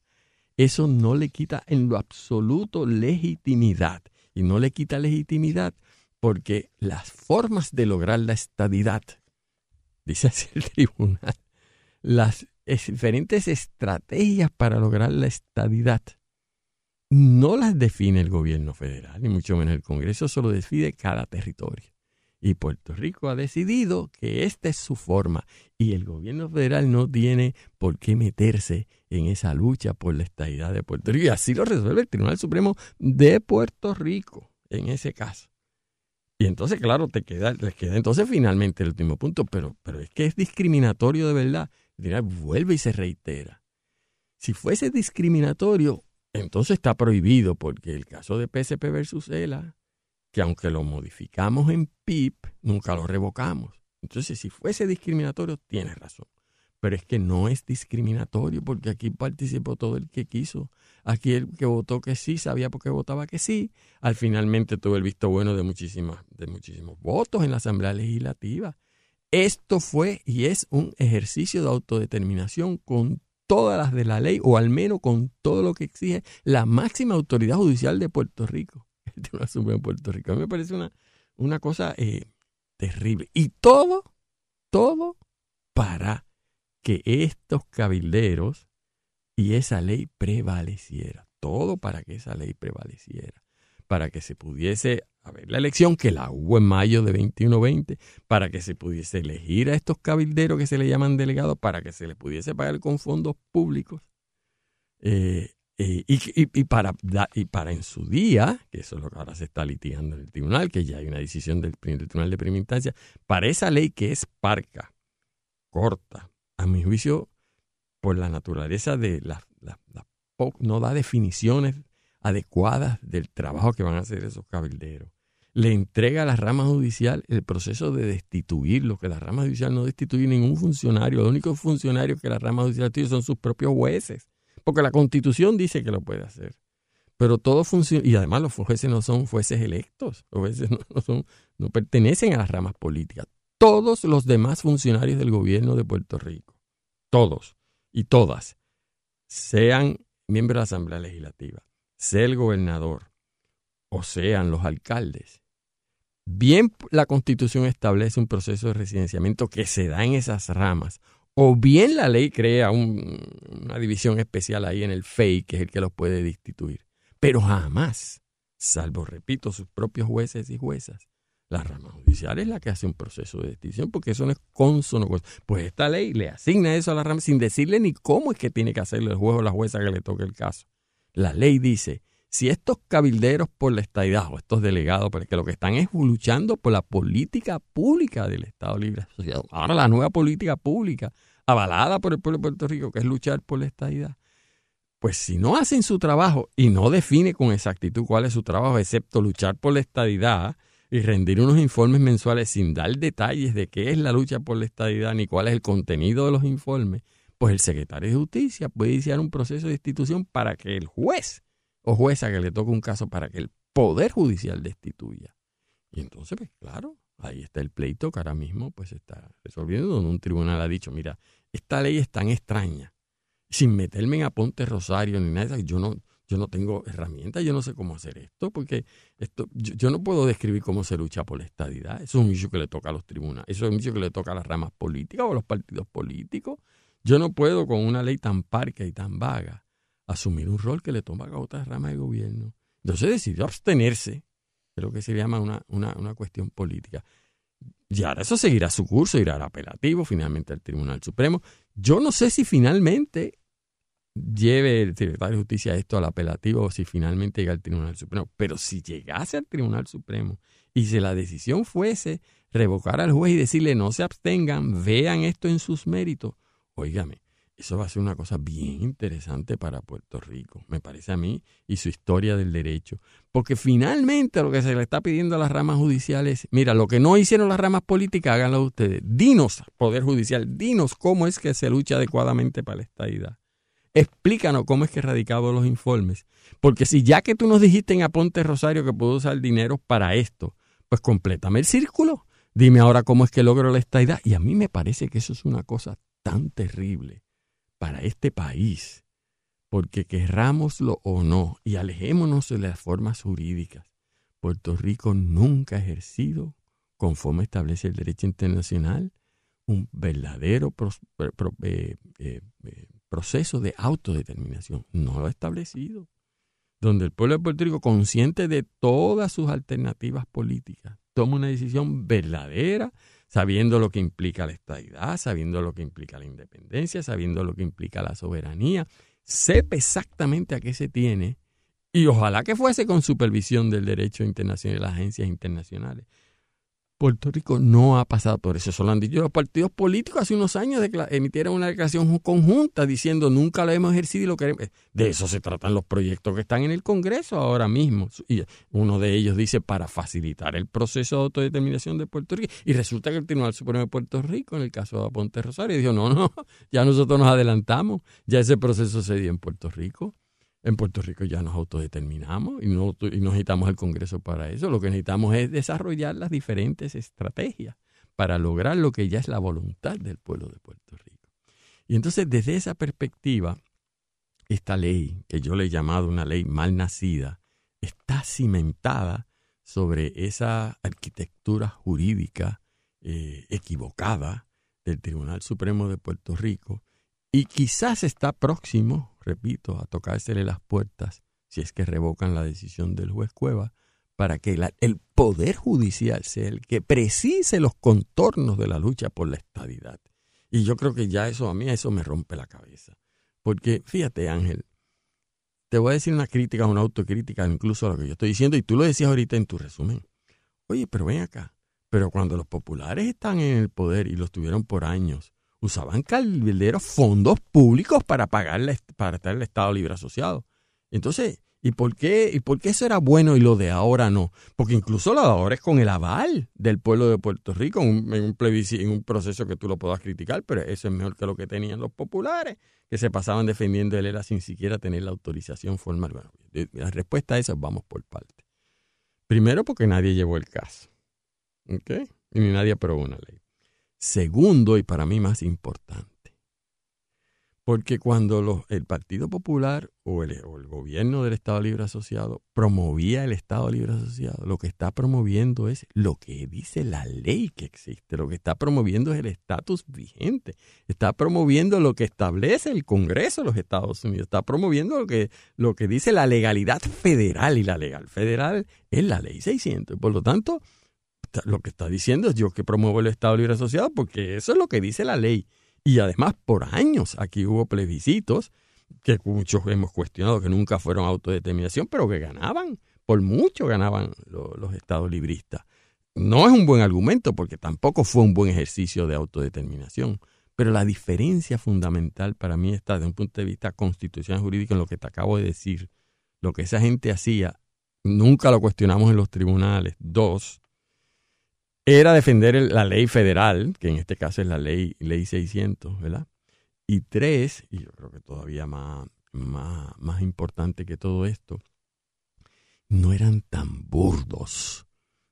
eso no le quita en lo absoluto legitimidad. Y no le quita legitimidad porque las formas de lograr la estadidad, dice así el tribunal, las diferentes estrategias para lograr la estadidad no las define el gobierno federal, ni mucho menos el Congreso, solo decide cada territorio. Y Puerto Rico ha decidido que esta es su forma y el gobierno federal no tiene por qué meterse en esa lucha por la estabilidad de Puerto Rico. Y así lo resuelve el Tribunal Supremo de Puerto Rico en ese caso. Y entonces, claro, te queda, les queda entonces finalmente el último punto, pero, pero es que es discriminatorio de verdad. vuelve y se reitera. Si fuese discriminatorio, entonces está prohibido, porque el caso de PSP versus ELA, que aunque lo modificamos en PIP, nunca lo revocamos. Entonces, si fuese discriminatorio, tienes razón. Pero es que no es discriminatorio, porque aquí participó todo el que quiso. Aquí el que votó que sí sabía por qué votaba que sí. Al finalmente tuvo el visto bueno de, muchísimas, de muchísimos votos en la Asamblea Legislativa. Esto fue y es un ejercicio de autodeterminación con todas las de la ley, o al menos con todo lo que exige la máxima autoridad judicial de Puerto Rico, el Tribunal Supremo de Puerto Rico. A mí me parece una, una cosa eh, terrible. Y todo, todo para que estos cabilderos y esa ley prevaleciera. Todo para que esa ley prevaleciera. Para que se pudiese haber la elección, que la hubo en mayo de 21-20, para que se pudiese elegir a estos cabilderos que se le llaman delegados, para que se les pudiese pagar con fondos públicos. Eh, eh, y, para, y para en su día, que eso es lo que ahora se está litigando en el tribunal, que ya hay una decisión del, tribunal de primera instancia, para esa ley que es parca, corta, a mi juicio, por la naturaleza de la, no da definiciones adecuadas del trabajo que van a hacer esos cabilderos. Le entrega a la rama judicial el proceso de destituirlo, que la rama judicial no destituye ningún funcionario. Los únicos funcionarios que la rama judicial tiene son sus propios jueces porque la constitución dice que lo puede hacer. Pero todo funciona, y además los jueces no son jueces electos, los jueces no, son, no pertenecen a las ramas políticas. Todos los demás funcionarios del gobierno de Puerto Rico, todos y todas, sean miembros de la Asamblea Legislativa, sea el gobernador o sean los alcaldes, bien la constitución establece un proceso de residenciamiento que se da en esas ramas o bien la ley crea una división especial ahí en el FEI, que es el que los puede destituir. Pero jamás, salvo, repito, sus propios jueces y juezas, la rama judicial es la que hace un proceso de destitución, porque eso no es consono. Pues esta ley le asigna eso a la rama sin decirle ni cómo es que tiene que hacerle el juez o la jueza que le toque el caso. La ley dice, si estos cabilderos por la estadidad o estos delegados, porque lo que están es luchando por la política pública del Estado Libre ahora la nueva política pública avalada por el pueblo de Puerto Rico, que es luchar por la estadidad, pues si no hacen su trabajo y no define con exactitud cuál es su trabajo, excepto luchar por la estadidad y rendir unos informes mensuales sin dar detalles de qué es la lucha por la estadidad ni cuál es el contenido de los informes, pues el secretario de Justicia puede iniciar un proceso de institución para que el juez o jueza que le toque un caso para que el Poder Judicial destituya. Y entonces, pues claro, ahí está el pleito que ahora mismo pues está resolviendo, donde un tribunal ha dicho, mira, esta ley es tan extraña, sin meterme en Aponte Rosario ni nada, yo no, yo no tengo herramientas, yo no sé cómo hacer esto, porque esto, yo, no puedo describir cómo se lucha por la estadidad. Eso es un issue que le toca a los tribunales, eso es un issue que le toca a las ramas políticas o a los partidos políticos. Yo no puedo con una ley tan parca y tan vaga asumir un rol que le toma a otras ramas de gobierno. Entonces decidió abstenerse lo que se llama una, una, una cuestión política. Y ahora eso seguirá su curso, irá al apelativo, finalmente al Tribunal Supremo. Yo no sé si finalmente lleve el secretario de Justicia esto al apelativo o si finalmente llega al Tribunal Supremo. Pero si llegase al Tribunal Supremo y si la decisión fuese revocar al juez y decirle no se abstengan, vean esto en sus méritos, óigame, eso va a ser una cosa bien interesante para Puerto Rico, me parece a mí, y su historia del derecho. Porque finalmente lo que se le está pidiendo a las ramas judiciales, mira, lo que no hicieron las ramas políticas, háganlo ustedes. Dinos, Poder Judicial, dinos cómo es que se lucha adecuadamente para la estadidad. Explícanos cómo es que he radicado los informes. Porque si ya que tú nos dijiste en Aponte Rosario que puedo usar dinero para esto, pues complétame el círculo. Dime ahora cómo es que logro la estadidad. Y a mí me parece que eso es una cosa tan terrible para este país, porque querrámoslo o no, y alejémonos de las formas jurídicas, Puerto Rico nunca ha ejercido, conforme establece el derecho internacional, un verdadero eh, eh, eh, proceso de autodeterminación. No lo ha establecido. Donde el pueblo de Puerto Rico, consciente de todas sus alternativas políticas, toma una decisión verdadera sabiendo lo que implica la estabilidad, sabiendo lo que implica la independencia, sabiendo lo que implica la soberanía, sepa exactamente a qué se tiene y ojalá que fuese con supervisión del derecho internacional y las agencias internacionales. Puerto Rico no ha pasado por eso. Eso lo han dicho los partidos políticos hace unos años emitieron una declaración conjunta diciendo nunca lo hemos ejercido y lo queremos. De eso se tratan los proyectos que están en el Congreso ahora mismo. Y uno de ellos dice para facilitar el proceso de autodeterminación de Puerto Rico. Y resulta que el Tribunal Supremo de Puerto Rico, en el caso de Ponte Rosario, dijo, no, no, ya nosotros nos adelantamos. Ya ese proceso se dio en Puerto Rico. En Puerto Rico ya nos autodeterminamos y no, necesitamos el Congreso para eso. Lo que necesitamos es desarrollar las diferentes estrategias para lograr lo que ya es la voluntad del pueblo de Puerto Rico. Y entonces desde esa perspectiva, esta ley, que yo le he llamado una ley mal nacida, está cimentada sobre esa arquitectura jurídica eh, equivocada del Tribunal Supremo de Puerto Rico y quizás está próximo repito, a tocársele las puertas, si es que revocan la decisión del juez Cueva, para que el Poder Judicial sea el que precise los contornos de la lucha por la estabilidad. Y yo creo que ya eso a mí eso me rompe la cabeza. Porque fíjate Ángel, te voy a decir una crítica, una autocrítica incluso a lo que yo estoy diciendo, y tú lo decías ahorita en tu resumen. Oye, pero ven acá, pero cuando los populares están en el poder y los tuvieron por años, usaban cabilderos fondos públicos para pagar para estar el Estado Libre Asociado. Entonces, ¿y por qué y por qué eso era bueno y lo de ahora no? Porque incluso lo de ahora es con el aval del pueblo de Puerto Rico en un, en un proceso que tú lo puedas criticar, pero eso es mejor que lo que tenían los populares, que se pasaban defendiendo el ERA sin siquiera tener la autorización formal. Bueno, la respuesta a eso vamos por parte. Primero porque nadie llevó el caso. ¿Ok? Y ni nadie aprobó una ley. Segundo, y para mí más importante, porque cuando el Partido Popular o el, gobierno del Estado Libre Asociado promovía el Estado Libre Asociado, lo que está promoviendo es lo que dice la ley que existe, lo que está promoviendo es el estatus vigente, está promoviendo lo que establece el Congreso de los Estados Unidos, está promoviendo lo que, lo que dice la legalidad federal. Y la legal federal es la ley 600. Por lo tanto, lo que está diciendo es yo que promuevo el Estado Libre Asociado porque eso es lo que dice la ley. Y además, por años aquí hubo plebiscitos que muchos hemos cuestionado que nunca fueron autodeterminación, pero que ganaban, por mucho ganaban los, estados libristas. No es un buen argumento porque tampoco fue un buen ejercicio de autodeterminación. Pero la diferencia fundamental para mí está desde un punto de vista constitucional jurídico en lo que te acabo de decir. Lo que esa gente hacía, nunca lo cuestionamos en los tribunales. Dos, era defender la ley federal, que en este caso es la ley, ley 600, ¿verdad? Y tres, y yo creo que todavía más, más, más importante que todo esto, no eran tan burdos.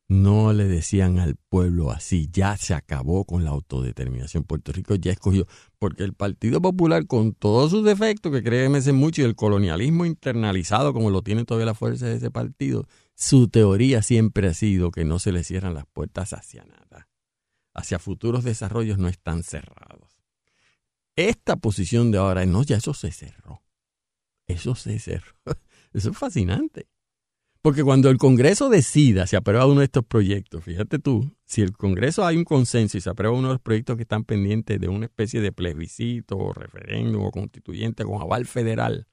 No le decían al pueblo así, ya se acabó con la autodeterminación. Puerto Rico ya escogió, porque el Partido Popular, con todos sus defectos, que créeme mucho, y el colonialismo internalizado, como lo tiene todavía la fuerza de ese partido, su teoría siempre ha sido que no se le cierran las puertas hacia nada. Hacia futuros desarrollos no están cerrados. Esta posición de ahora, no, ya eso se cerró. Eso se cerró. Eso es fascinante. Porque cuando el Congreso decida si aprueba uno de estos proyectos, fíjate tú, si el Congreso hay un consenso y se aprueba uno de los proyectos que están pendientes de una especie de plebiscito o referéndum o constituyente con aval federal,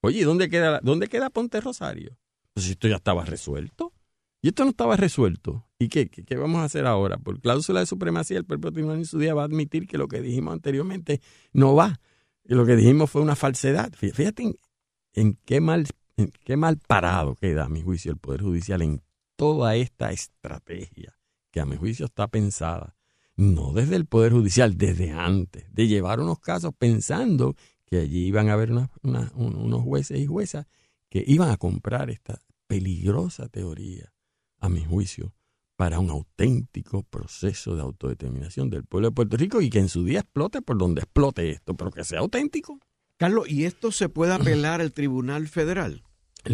oye, ¿dónde queda, ¿dónde queda Ponte Rosario? Pues esto ya estaba resuelto. Y esto no estaba resuelto. ¿Y qué, qué, vamos a hacer ahora? Por cláusula de supremacía, el propio tribunal en su día va a admitir que lo que dijimos anteriormente no va. Y lo que dijimos fue una falsedad. Fíjate en, qué, mal, en qué mal parado queda, a mi juicio, el Poder Judicial en toda esta estrategia que a mi juicio está pensada, no desde el Poder Judicial, desde antes, de llevar unos casos pensando que allí iban a haber unos jueces y juezas que iban a comprar esta peligrosa teoría, a mi juicio, para un auténtico proceso de autodeterminación del pueblo de Puerto Rico y que en su día explote por donde explote esto, pero que sea auténtico. Carlos, ¿y esto se puede apelar al Tribunal Federal?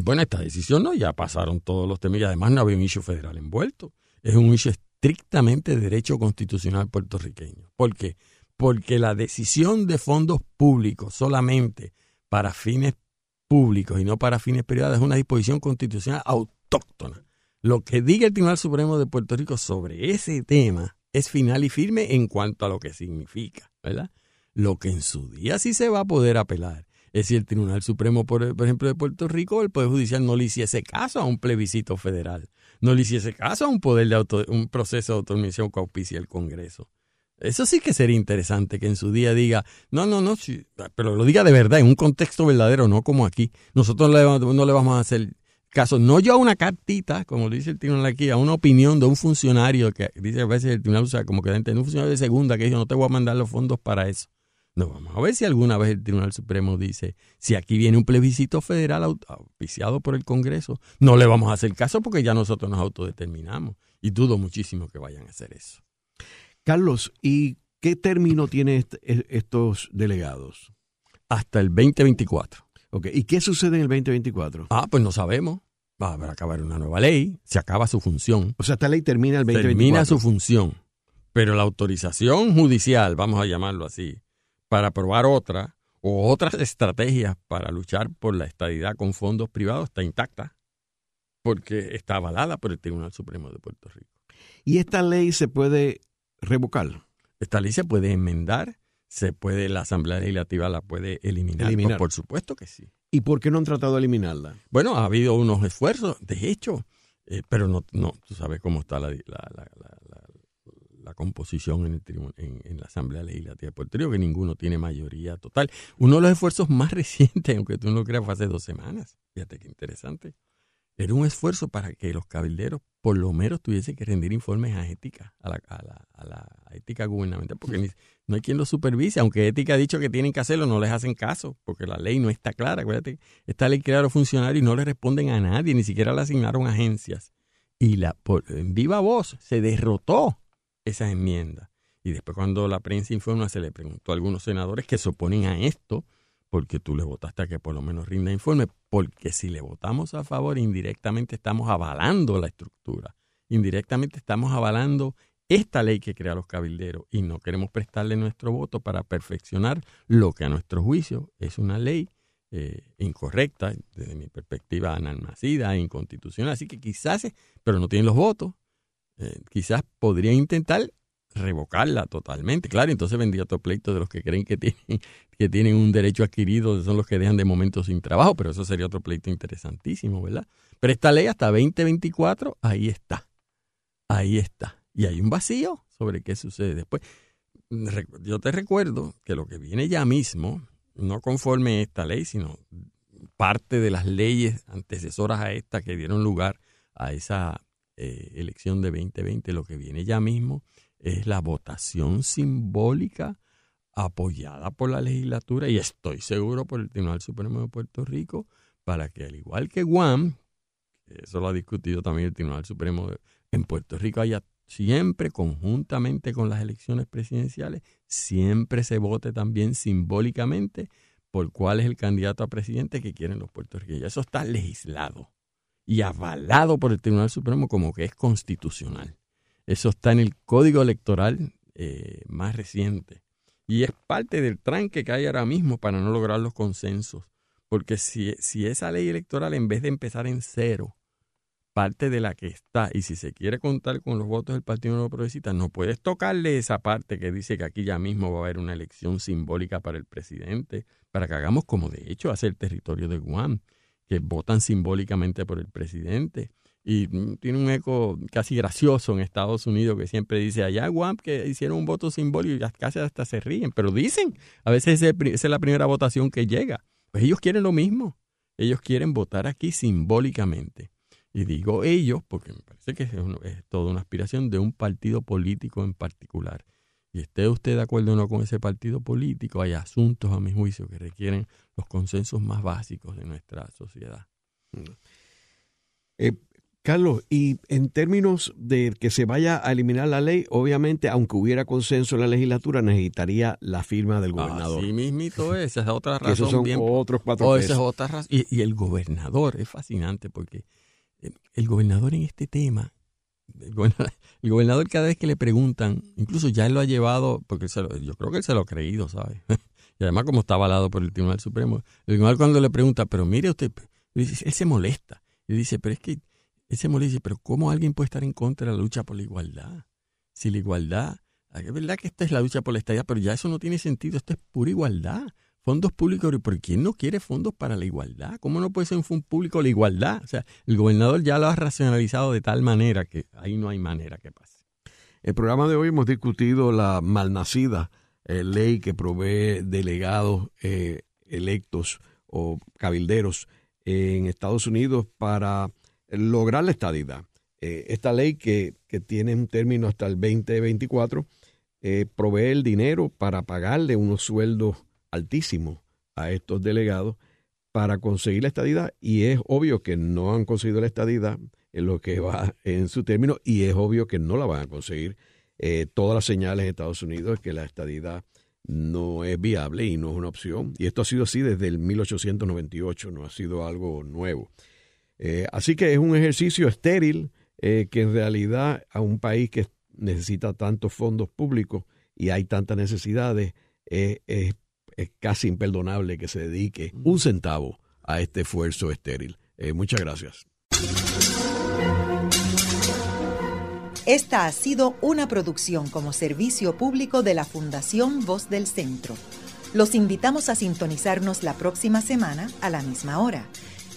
Bueno, esta decisión no, ya pasaron todos los temas y además no había un issue federal envuelto. Es un issue estrictamente de derecho constitucional puertorriqueño. ¿Por qué? Porque la decisión de fondos públicos solamente para fines públicos y no para fines privados es una disposición constitucional autóctona. Lo que diga el Tribunal Supremo de Puerto Rico sobre ese tema es final y firme en cuanto a lo que significa, ¿verdad? Lo que en su día sí se va a poder apelar es si el Tribunal Supremo, por, ejemplo, de Puerto Rico, el Poder Judicial no le hiciese caso a un plebiscito federal. no le hiciese caso a un poder de auto, un proceso de autonomía que auspicia el Congreso. Eso sí que sería interesante que en su día diga, no, no, no, pero lo diga de verdad, en un contexto verdadero, no como aquí. Nosotros no le vamos a hacer caso, no yo a una cartita, como dice el tribunal aquí, a una opinión de un funcionario que dice a veces el tribunal usa como que un funcionario de segunda que dice no te voy a mandar los fondos para eso. No, vamos a ver si alguna vez el Tribunal Supremo dice, si aquí viene un plebiscito federal auspiciado por el Congreso, no le vamos a hacer caso porque ya nosotros nos autodeterminamos. Y dudo muchísimo que vayan a hacer eso. Carlos, ¿y qué término tienen e, estos delegados? Hasta el 2024. Ok, ¿y qué sucede en el 2024? Ah, pues no sabemos. Va a acabar una nueva ley, se acaba su función. O sea, esta ley termina el 2024. Termina su función. Pero la autorización judicial, vamos a llamarlo así, para aprobar otra o otras estrategias para luchar por la estadidad con fondos privados está intacta porque está avalada por el Tribunal Supremo de Puerto Rico. ¿Y esta ley se puede revocar? Esta ley se puede enmendar, se puede, la Asamblea Legislativa la puede eliminar. Pues, por supuesto que sí. ¿Y por qué no han tratado de eliminarla? Bueno, ha habido unos esfuerzos, de hecho, eh, pero no, no, tú sabes cómo está la, la, la composición en, el, en, la Asamblea Legislativa de Puerto Rico, que ninguno tiene mayoría total. Uno de los esfuerzos más recientes, aunque tú no creas, fue hace dos semanas. Fíjate qué interesante. Era un esfuerzo para que los cabilderos por lo menos tuviesen que rendir informes a ética, a la, a la, ética gubernamental, porque no hay quien los supervise, aunque ética ha dicho que tienen que hacerlo, no les hacen caso, porque la ley no está clara. Acuérdate, esta ley crea a los funcionarios y no le responden a nadie, ni siquiera le asignaron agencias. Y la, por, en viva voz se derrotó esas enmiendas. Y después cuando la prensa informa se le preguntó a algunos senadores que se oponen a esto, porque tú le votaste a que por lo menos rinda informe, porque si le votamos a favor, indirectamente estamos avalando la estructura, indirectamente estamos avalando esta ley que crea los cabilderos y no queremos prestarle nuestro voto para perfeccionar lo que a nuestro juicio es una ley eh, incorrecta, desde mi perspectiva, analmacida, inconstitucional. Así que quizás, pero no tienen los votos, eh, quizás podría intentar revocarla totalmente. Claro, entonces vendría otro pleito de los que creen que tienen, que tienen un derecho adquirido, son los que dejan de momento sin trabajo, pero eso sería otro pleito interesantísimo, ¿verdad? Pero esta ley hasta 2024, ahí está. Ahí está. Y hay un vacío sobre qué sucede después. Yo te recuerdo que lo que viene ya mismo, no conforme esta ley, sino parte de las leyes antecesoras a esta que dieron lugar a esa eh, elección de 2020, lo que viene ya mismo es la votación simbólica apoyada por la legislatura y estoy seguro por el Tribunal Supremo de Puerto Rico para que al igual que Guam, eso lo ha discutido también el Tribunal Supremo en Puerto Rico, haya siempre conjuntamente con las elecciones presidenciales, siempre se vote también simbólicamente por cuál es el candidato a presidente que quieren los puertorriqueños. Eso está legislado y avalado por el Tribunal Supremo como que es constitucional. Eso está en el Código Electoral eh, más reciente. Y es parte del tranque que hay ahora mismo para no lograr los consensos. Porque si, si esa ley electoral, en vez de empezar en cero, parte de la que está, y si se quiere contar con los votos del Partido Nuevo Progresista, no puedes tocarle esa parte que dice que aquí ya mismo va a haber una elección simbólica para el presidente, para que hagamos como de hecho hace el territorio de Guam que votan simbólicamente por el presidente. Y mm, tiene un eco casi gracioso en Estados Unidos que siempre dice allá Guam que hicieron un voto simbólico y casi hasta se ríen, pero dicen, a veces esa es la primera votación que llega. Pues ellos quieren lo mismo, ellos quieren votar aquí simbólicamente. Y digo ellos porque me parece que es, toda una aspiración de un partido político en particular y esté usted de acuerdo o no con ese partido político, hay asuntos, a mi juicio, que requieren los consensos más básicos de nuestra sociedad. Eh, Carlos, y en términos de que se vaya a eliminar la ley, obviamente, aunque hubiera consenso en la legislatura, necesitaría la firma del gobernador. Sí, mismito esa es otra razón. esos son otros cuatro oh, esa es otra razón. Y, y, el gobernador, es fascinante porque el gobernador en este tema el gobernador, cada vez que le preguntan, incluso ya él lo ha llevado, porque yo creo que él se lo ha creído, ¿sabes? y además como está avalado por el Tribunal Supremo, el tribunal cuando le pregunta, pero mire usted, él se molesta. Y dice, pero es que, él se molesta, pero ¿cómo alguien puede estar en contra de la lucha por la igualdad? Si la igualdad, es verdad que esta es la lucha por la estabilidad, pero ya eso no tiene sentido, esto es pura igualdad. fondos públicos, ¿por quién no quiere fondos para la igualdad? ¿Cómo no puede ser un fondo público la igualdad? O sea, el gobernador ya lo ha racionalizado de tal manera que ahí no hay manera que pase. El programa de hoy hemos discutido la malnacida eh, ley que provee delegados eh, electos o cabilderos en Estados Unidos para lograr la estadidad. Eh, esta ley que, que, tiene un término hasta el 2024 provee el dinero para pagarle unos sueldos altísimos a estos delegados para conseguir la estadidad y es obvio que no han conseguido la estadidad en lo que va en su término y es obvio que no la van a conseguir. Eh, todas las señales en Estados Unidos es que la estadidad no es viable y no es una opción. Y esto ha sido así desde el 1898, no ha sido algo nuevo. Eh, así que es un ejercicio estéril eh, que en realidad a un país que necesita tantos fondos públicos y hay tantas necesidades, es es casi imperdonable que se dedique un centavo a este esfuerzo estéril. Eh, muchas gracias. Esta ha sido una producción como servicio público de la Fundación Voz del Centro. Los invitamos a sintonizarnos la próxima semana a la misma hora.